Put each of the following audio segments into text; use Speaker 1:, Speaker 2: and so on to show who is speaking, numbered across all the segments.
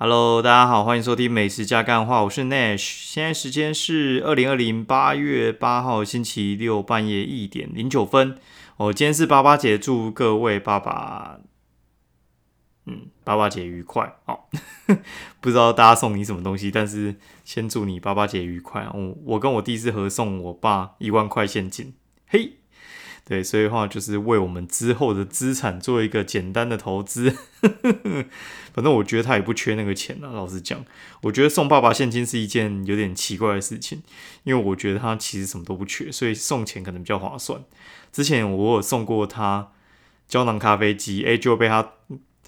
Speaker 1: Hello，大家好，欢迎收听美食加干话，我是 Nash。现在时间是二零二零八月八号星期六半夜一点零九分。哦，今天是爸爸节，祝各位爸爸，嗯，爸爸节愉快。哦，不知道大家送你什么东西，但是先祝你爸爸节愉快。我我跟我弟是合送我爸一万块现金。嘿。对，所以的话就是为我们之后的资产做一个简单的投资。反正我觉得他也不缺那个钱啊。老实讲，我觉得送爸爸现金是一件有点奇怪的事情，因为我觉得他其实什么都不缺，所以送钱可能比较划算。之前我有送过他胶囊咖啡机，哎，就被他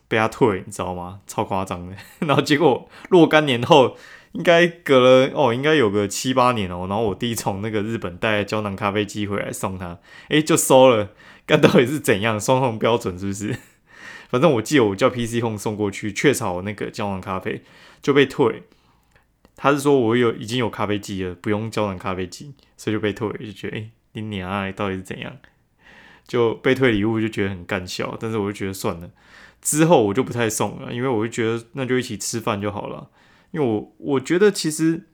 Speaker 1: 被他退，你知道吗？超夸张的。然后结果若干年后。应该隔了哦，应该有个七八年哦。然后我弟从那个日本带胶囊咖啡机回来送他，诶，就收了。干到底是怎样双重标准是不是？反正我记得我叫 PC Home 送过去雀巢那个胶囊咖啡就被退。他是说我有已经有咖啡机了，不用胶囊咖啡机，所以就被退。就觉得诶，你娘到底是怎样？就被退礼物就觉得很干笑。但是我就觉得算了，之后我就不太送了，因为我就觉得那就一起吃饭就好了。因为我我觉得其实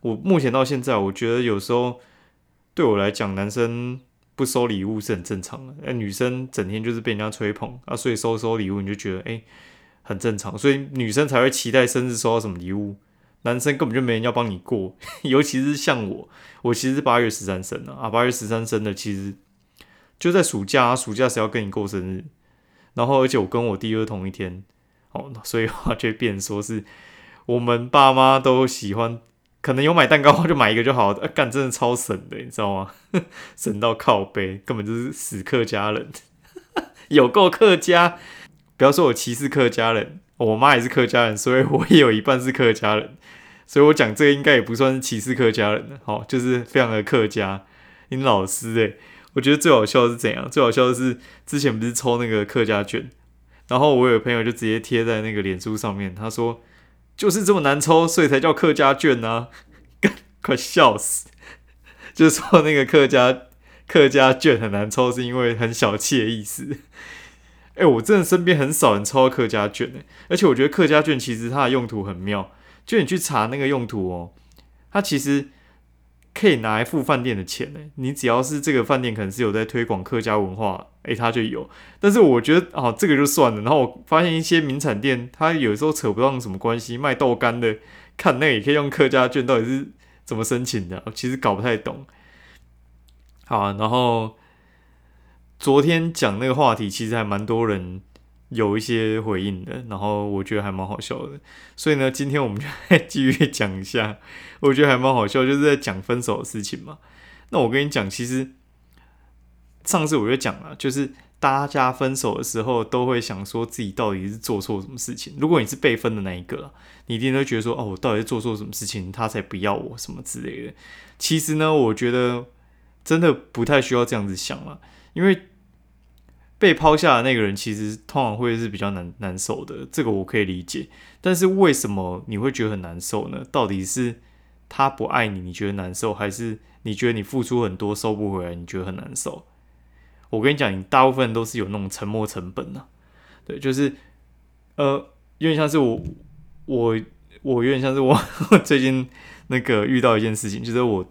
Speaker 1: 我目前到现在，我觉得有时候对我来讲，男生不收礼物是很正常的。哎，女生整天就是被人家吹捧啊，所以收收礼物你就觉得哎很正常，所以女生才会期待生日收到什么礼物。男生根本就没人要帮你过，尤其是像我，我其实八月十三生的啊，八月十三生的，其实就在暑假，暑假谁要跟你过生日？然后而且我跟我弟又同一天，哦，所以话就变说是。我们爸妈都喜欢，可能有买蛋糕就买一个就好。干，真的超省的，你知道吗？省到靠背，根本就是死客家人，有够客家。不要说我歧视客家人，我妈也是客家人，所以我也有一半是客家人。所以我讲这个应该也不算是歧视客家人的，好，就是非常的客家。你老师诶，我觉得最好笑的是怎样？最好笑的是之前不是抽那个客家卷，然后我有朋友就直接贴在那个脸书上面，他说。就是这么难抽，所以才叫客家卷 呢，快笑死！就是说那个客家客家卷很难抽，是因为很小气的意思。哎，我真的身边很少人抽到客家卷哎，而且我觉得客家卷其实它的用途很妙，就你去查那个用途哦，它其实。可以拿来付饭店的钱呢？你只要是这个饭店可能是有在推广客家文化，诶，他就有。但是我觉得哦，这个就算了。然后我发现一些名产店，他有时候扯不上什么关系，卖豆干的，看那也可以用客家券，到底是怎么申请的？其实搞不太懂。好，然后昨天讲那个话题，其实还蛮多人。有一些回应的，然后我觉得还蛮好笑的，所以呢，今天我们就来 继续讲一下，我觉得还蛮好笑，就是在讲分手的事情嘛。那我跟你讲，其实上次我就讲了，就是大家分手的时候都会想说自己到底是做错什么事情。如果你是被分的那一个，你一定都觉得说，哦，我到底做错什么事情，他才不要我什么之类的。其实呢，我觉得真的不太需要这样子想了，因为。被抛下的那个人其实通常会是比较难难受的，这个我可以理解。但是为什么你会觉得很难受呢？到底是他不爱你，你觉得难受，还是你觉得你付出很多收不回来，你觉得很难受？我跟你讲，你大部分都是有那种沉没成本的。对，就是呃，有点像是我我我有点像是我 最近那个遇到一件事情，就是我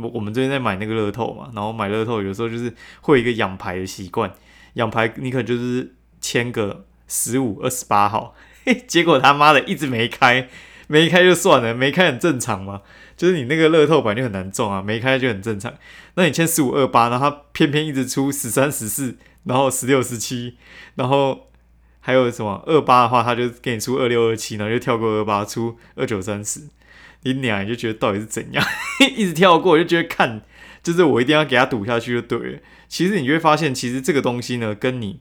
Speaker 1: 我我们最近在买那个乐透嘛，然后买乐透有时候就是会有一个养牌的习惯。养牌你可就是签个十五二十八号，结果他妈的一直没开，没开就算了，没开很正常嘛。就是你那个乐透版就很难中啊，没开就很正常。那你签十五二八，然后他偏偏一直出十三十四，然后十六十七，然后还有什么二八的话，他就给你出二六二七，然后就跳过二八出二九三十，你俩就觉得到底是怎样，一直跳过，就觉得看。就是我一定要给他赌下去就对了。其实你就会发现，其实这个东西呢，跟你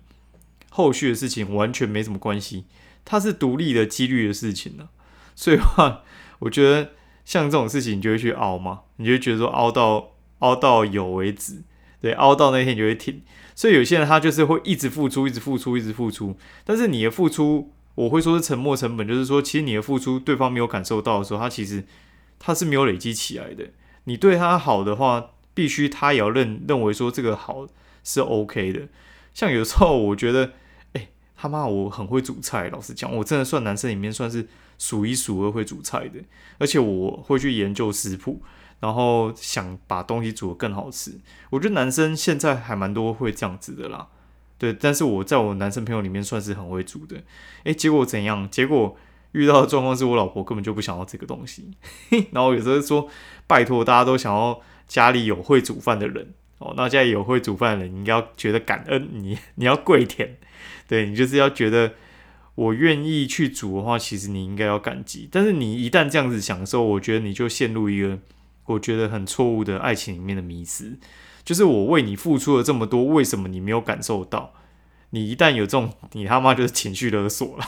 Speaker 1: 后续的事情完全没什么关系，它是独立的几率的事情呢。所以话，我觉得像这种事情，你就会去熬嘛，你就觉得说熬到熬到有为止，对，熬到那天就会停。所以有些人他就是会一直付出，一直付出，一直付出。但是你的付出，我会说是沉没成本，就是说，其实你的付出对方没有感受到的时候，他其实他是没有累积起来的。你对他好的话。必须他也要认认为说这个好是 OK 的，像有时候我觉得，他妈我很会煮菜，老实讲，我真的算男生里面算是数一数二会煮菜的，而且我会去研究食谱，然后想把东西煮得更好吃。我觉得男生现在还蛮多会这样子的啦，对，但是我在我男生朋友里面算是很会煮的。诶，结果怎样？结果遇到的状况是我老婆根本就不想要这个东西，然后有时候说拜托，大家都想要家里有会煮饭的人。哦，那家里有会煮饭的人，你应该要觉得感恩，你你要跪舔，对你就是要觉得我愿意去煮的话，其实你应该要感激。但是你一旦这样子想的时候，我觉得你就陷入一个我觉得很错误的爱情里面的迷失，就是我为你付出了这么多，为什么你没有感受到？你一旦有这种，你他妈就是情绪勒索了。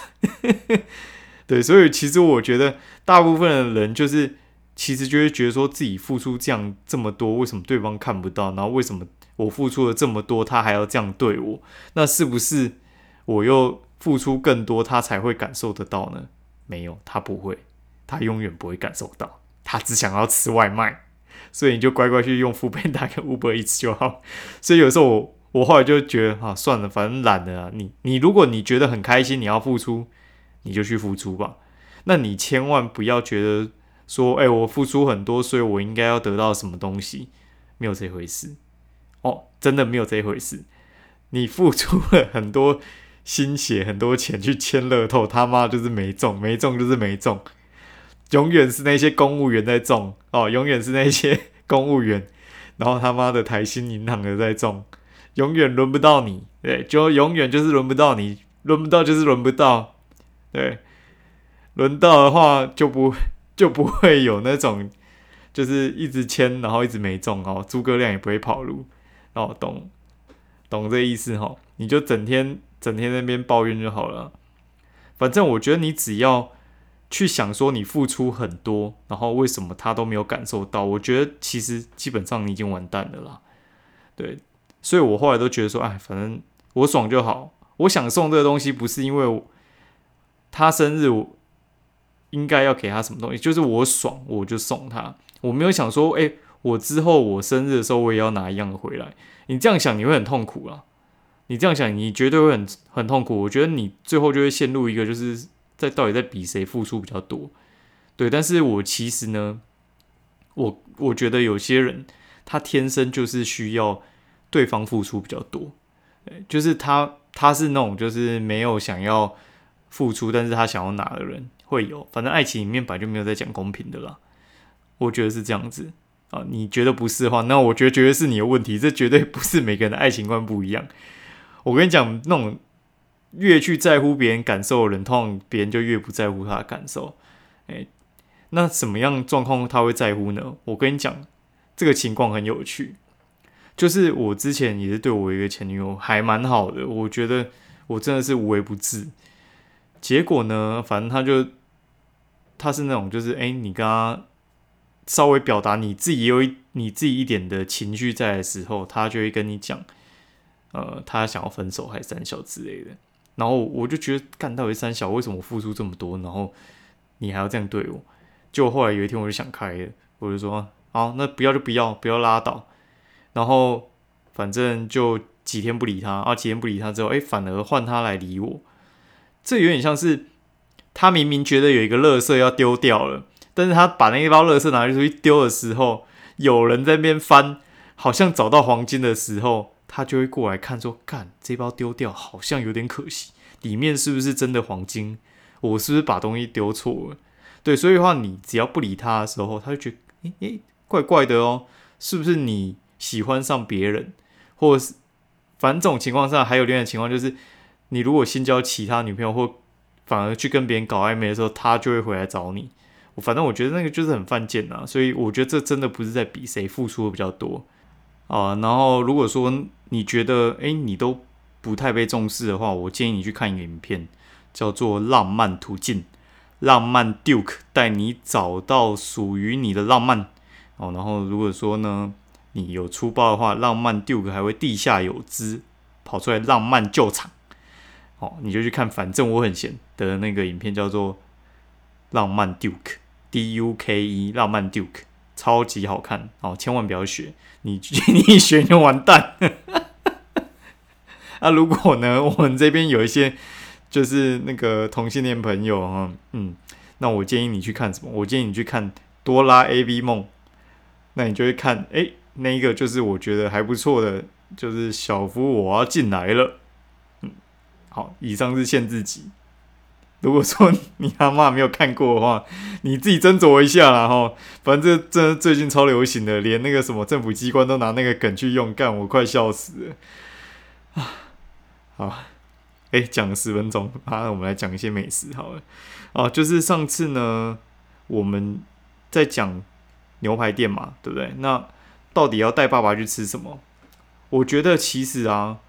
Speaker 1: 对，所以其实我觉得大部分的人就是。其实就会觉得说自己付出这样这么多，为什么对方看不到？然后为什么我付出了这么多，他还要这样对我？那是不是我又付出更多，他才会感受得到呢？没有，他不会，他永远不会感受到，他只想要吃外卖，所以你就乖乖去用付贝打跟 Uber Eats 就好。所以有时候我我后来就觉得啊，算了，反正懒了啊。你你如果你觉得很开心，你要付出，你就去付出吧。那你千万不要觉得。说，哎，我付出很多，所以我应该要得到什么东西？没有这回事哦，真的没有这回事。你付出了很多心血、很多钱去签乐透，他妈就是没中，没中就是没中，永远是那些公务员在中哦，永远是那些公务员，然后他妈的台新银行的在中，永远轮不到你，对，就永远就是轮不到你，轮不到就是轮不到，对，轮到的话就不。就不会有那种，就是一直签，然后一直没中哦，诸葛亮也不会跑路哦，懂懂这意思哈？你就整天整天那边抱怨就好了。反正我觉得你只要去想说你付出很多，然后为什么他都没有感受到？我觉得其实基本上你已经完蛋了啦。对，所以我后来都觉得说，哎，反正我爽就好。我想送这个东西，不是因为他生日我。应该要给他什么东西？就是我爽，我就送他。我没有想说，哎，我之后我生日的时候，我也要拿一样的回来。你这样想，你会很痛苦啊！你这样想，你绝对会很很痛苦。我觉得你最后就会陷入一个，就是在到底在比谁付出比较多。对，但是我其实呢，我我觉得有些人他天生就是需要对方付出比较多。就是他他是那种就是没有想要付出，但是他想要拿的人。会有，反正爱情里面本来就没有在讲公平的啦，我觉得是这样子啊。你觉得不是的话，那我觉得绝对是你的问题。这绝对不是每个人的爱情观不一样。我跟你讲，那种越去在乎别人感受的人，通常别人就越不在乎他的感受。诶，那什么样状况他会在乎呢？我跟你讲，这个情况很有趣，就是我之前也是对我一个前女友还蛮好的，我觉得我真的是无微不至。结果呢？反正他就他是那种，就是哎，你跟他稍微表达你自己有一你自己一点的情绪在的时候，他就会跟你讲，呃，他想要分手还是三小之类的。然后我就觉得，干到底三小，为什么付出这么多，然后你还要这样对我？就后来有一天，我就想开了，我就说，好，那不要就不要，不要拉倒。然后反正就几天不理他，啊，几天不理他之后，哎，反而换他来理我。这有点像是他明明觉得有一个垃圾要丢掉了，但是他把那一包垃圾拿出去丢的时候，有人在那边翻，好像找到黄金的时候，他就会过来看说：“干，这包丢掉好像有点可惜，里面是不是真的黄金？我是不是把东西丢错了？”对，所以的话，你只要不理他的时候，他就觉得：“诶诶，怪怪的哦，是不是你喜欢上别人，或是反正这种情况下，还有另外情况就是。”你如果新交其他女朋友，或反而去跟别人搞暧昧的时候，他就会回来找你。我反正我觉得那个就是很犯贱呐，所以我觉得这真的不是在比谁付出的比较多啊。然后如果说你觉得诶你都不太被重视的话，我建议你去看一个影片，叫做《浪漫途径》，浪漫 Duke 带你找到属于你的浪漫哦。然后如果说呢你有粗暴的话，浪漫 Duke 还会地下有知跑出来浪漫救场。哦，你就去看，反正我很闲的那个影片叫做《浪漫 Duke》，D U K E，浪漫 Duke，超级好看哦，千万不要学，你 你一学就完蛋。那 如果呢，我们这边有一些就是那个同性恋朋友哈，嗯，那我建议你去看什么？我建议你去看《多拉 A V 梦》，那你就会看，哎，那一个就是我觉得还不错的，就是小夫我要进来了。嗯，好，以上是限制级。如果说你阿妈没有看过的话，你自己斟酌一下啦哈。反正这最近超流行的，连那个什么政府机关都拿那个梗去用，干我快笑死了啊！好，哎，讲了十分钟，啊，我们来讲一些美食好了。哦，就是上次呢，我们在讲牛排店嘛，对不对？那到底要带爸爸去吃什么？我觉得其实啊。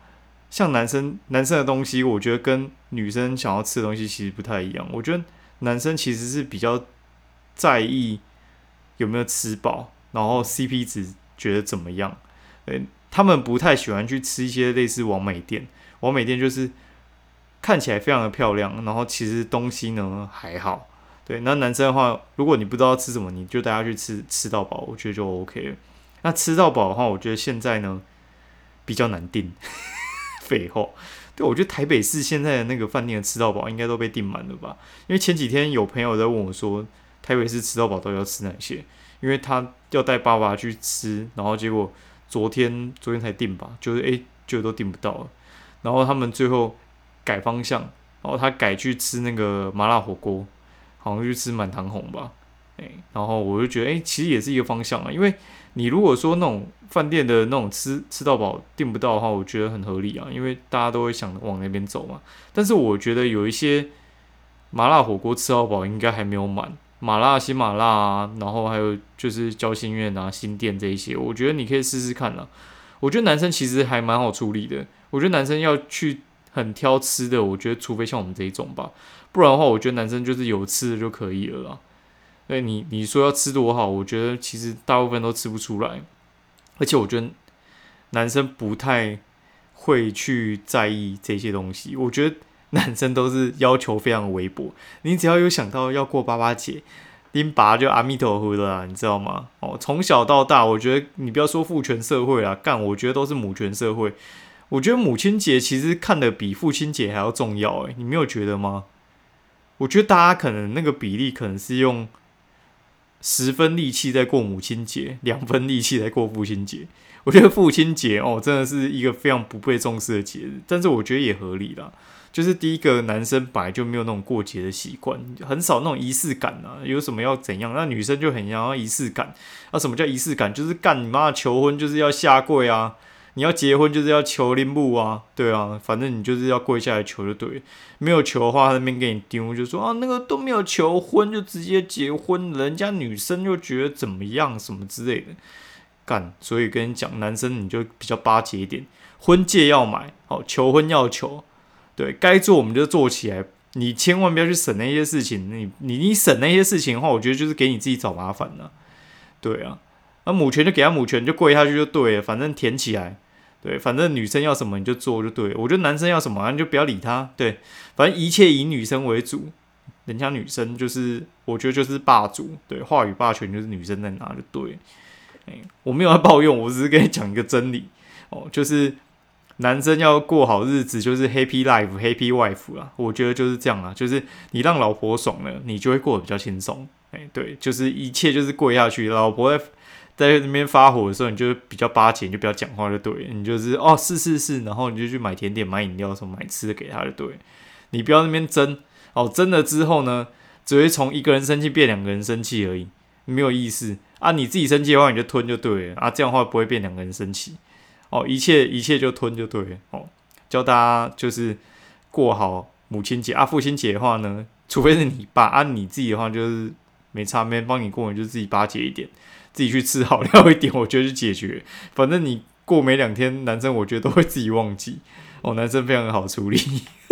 Speaker 1: 像男生男生的东西，我觉得跟女生想要吃的东西其实不太一样。我觉得男生其实是比较在意有没有吃饱，然后 CP 值觉得怎么样。对，他们不太喜欢去吃一些类似王美店。王美店就是看起来非常的漂亮，然后其实东西呢还好。对，那男生的话，如果你不知道吃什么，你就带他去吃吃到饱，我觉得就 OK 了。那吃到饱的话，我觉得现在呢比较难定。废话，对我觉得台北市现在的那个饭店的吃到饱应该都被订满了吧？因为前几天有朋友在问我说，台北市吃到饱都要吃哪些？因为他要带爸爸去吃，然后结果昨天昨天才订吧，就是诶，就都订不到了。然后他们最后改方向，然后他改去吃那个麻辣火锅，好像去吃满堂红吧。诶，然后我就觉得诶，其实也是一个方向啊，因为。你如果说那种饭店的那种吃吃到饱订不到的话，我觉得很合理啊，因为大家都会想往那边走嘛。但是我觉得有一些麻辣火锅吃到饱应该还没有满，麻辣新麻辣啊，然后还有就是交心苑啊、新店这一些，我觉得你可以试试看了。我觉得男生其实还蛮好处理的。我觉得男生要去很挑吃的，我觉得除非像我们这一种吧，不然的话，我觉得男生就是有吃的就可以了啦。对你你说要吃多好，我觉得其实大部分都吃不出来，而且我觉得男生不太会去在意这些东西。我觉得 男生都是要求非常微薄，你只要有想到要过八八节，拎拔就阿弥陀佛了，你知道吗？哦，从小到大，我觉得你不要说父权社会啦，干，我觉得都是母权社会。我觉得母亲节其实看的比父亲节还要重要，诶，你没有觉得吗？我觉得大家可能那个比例可能是用。十分力气在过母亲节，两分力气在过父亲节。我觉得父亲节哦，真的是一个非常不被重视的节日，但是我觉得也合理啦。就是第一个，男生本来就没有那种过节的习惯，很少那种仪式感啊。有什么要怎样，那女生就很想要仪式感。那什么叫仪式感？就是干你妈求婚，就是要下跪啊。你要结婚就是要求铃木啊，对啊，反正你就是要跪下来求就对，没有求的话，那边给你丢，就说啊那个都没有求婚就直接结婚，人家女生就觉得怎么样什么之类的，干，所以跟你讲，男生你就比较巴结一点，婚戒要买，好，求婚要求，对该做我们就做起来，你千万不要去省那些事情，你你你省那些事情的话，我觉得就是给你自己找麻烦了，对啊，那母权就给他母权，就跪下去就对了，反正填起来。对，反正女生要什么你就做就对，我觉得男生要什么啊你就不要理他。对，反正一切以女生为主，人家女生就是我觉得就是霸主，对，话语霸权就是女生在拿就对。哎，我没有要抱怨，我只是跟你讲一个真理哦，就是男生要过好日子，就是 happy life，happy wife 啦，我觉得就是这样啊，就是你让老婆爽了，你就会过得比较轻松。哎，对，就是一切就是跪下去，老婆。在那边发火的时候，你就比较巴结，你就不要讲话就对。你就是哦，是是是，然后你就去买甜点、买饮料什么、买吃的给他就对。你不要那边争哦，争了之后呢，只会从一个人生气变两个人生气而已，没有意思啊。你自己生气的话，你就吞就对了啊，这样的话不会变两个人生气哦。一切一切就吞就对了哦。教大家就是过好母亲节啊，父亲节的话呢，除非是你爸啊，你自己的话就是没差，没人帮你过，你就自己巴结一点。自己去吃好料一点，我觉得就解决。反正你过没两天，男生我觉得都会自己忘记。哦，男生非常好处理。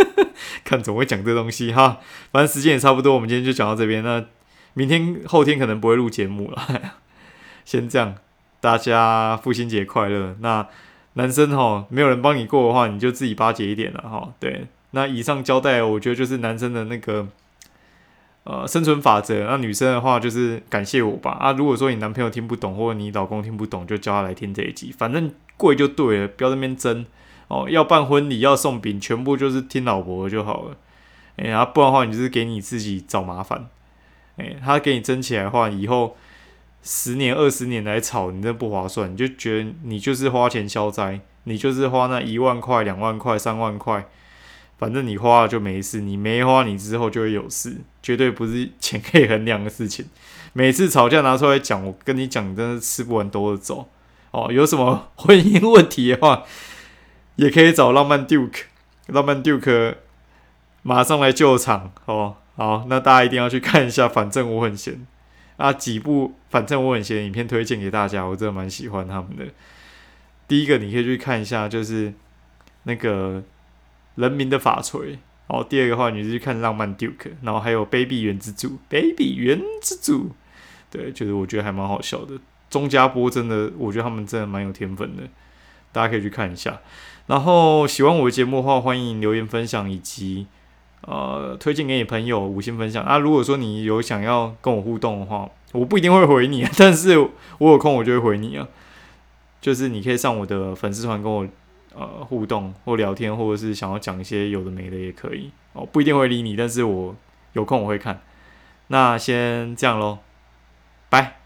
Speaker 1: 看总会讲这东西哈。反正时间也差不多，我们今天就讲到这边。那明天后天可能不会录节目了。先这样，大家父亲节快乐。那男生哈，没有人帮你过的话，你就自己巴结一点了哈。对，那以上交代，我觉得就是男生的那个。呃，生存法则。那女生的话就是感谢我吧。啊，如果说你男朋友听不懂，或者你老公听不懂，就叫他来听这一集。反正贵就对了，不要那边争哦。要办婚礼，要送饼，全部就是听老婆就好了。哎，然后不然的话，你就是给你自己找麻烦。哎，他给你争起来的话，以后十年、二十年来吵，你这不划算。你就觉得你就是花钱消灾，你就是花那一万块、两万块、三万块，反正你花了就没事，你没花，你之后就会有事，绝对不是钱可以衡量的事情。每次吵架拿出来讲，我跟你讲，真的吃不完兜着走。哦，有什么婚姻问题的话，也可以找浪漫 Duke，浪漫 Duke 马上来救场哦。好，那大家一定要去看一下。反正我很闲啊，几部反正我很闲影片推荐给大家，我真的蛮喜欢他们的。第一个你可以去看一下，就是那个人民的法锤。然后，第二个话你是去看浪漫 Duke，然后还有 Baby 原之主，Baby 原之主，对，就是我觉得还蛮好笑的。钟家波真的，我觉得他们真的蛮有天分的，大家可以去看一下。然后喜欢我的节目的话，欢迎留言分享以及。呃，推荐给你朋友五星分享啊！如果说你有想要跟我互动的话，我不一定会回你，但是我有空我就会回你啊。就是你可以上我的粉丝团跟我呃互动或聊天，或者是想要讲一些有的没的也可以哦，不一定会理你，但是我有空我会看。那先这样喽，拜。